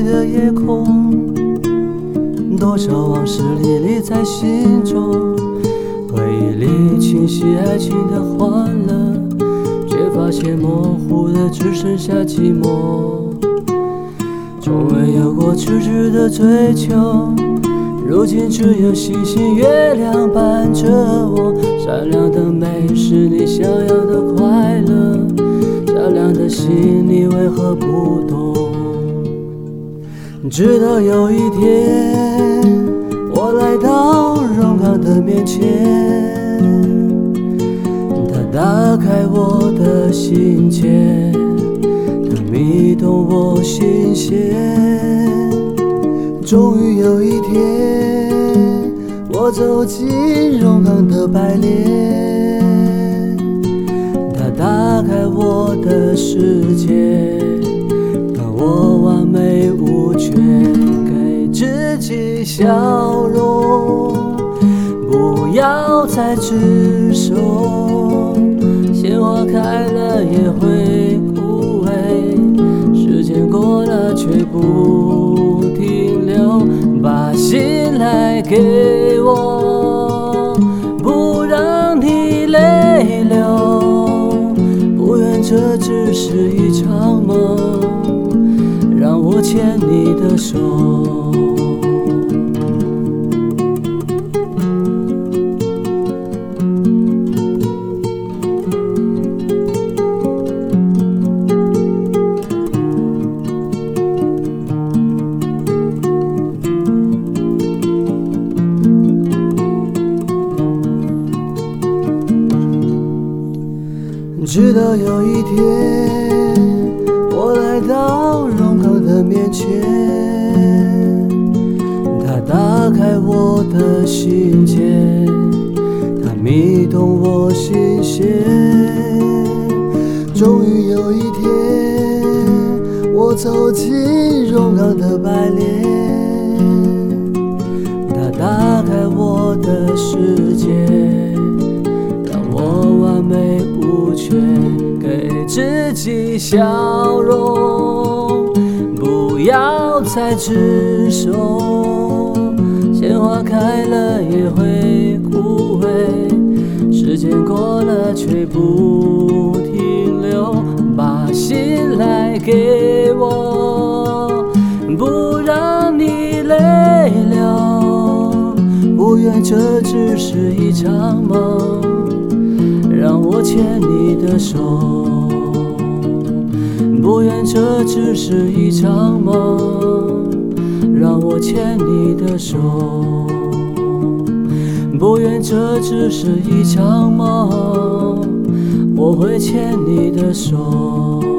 的夜空，多少往事历历在心中，回忆里清晰爱情的欢乐，却发现模糊的只剩下寂寞。从未有过痴痴的追求，如今只有星星月亮伴着我。善良的美是你想要的快乐，善良的心你为何不懂？直到有一天，我来到荣康的面前，他打开我的心结。迷动我心弦，终于有一天，我走进荣康的白莲，他打开我的世界，把我完美却，给自己笑容，不要再执着，鲜花开了也会枯萎，时间。过了却不停留，把心来给我，不让你泪流。不愿这只是一场梦，我牵你的手。直到有一天，我来到前，他打开我的心结，他迷动我心弦。终于有一天，我走进荣康的白莲，他打开我的世界。让我完美无缺给自己笑容，不要再执着。鲜花开了也会枯萎，时间过了却不停留。把心来给我，不让你泪流。不愿这只是一场梦。让我牵你的手，不愿这只是一场梦。让我牵你的手，不愿这只是一场梦。我会牵你的手。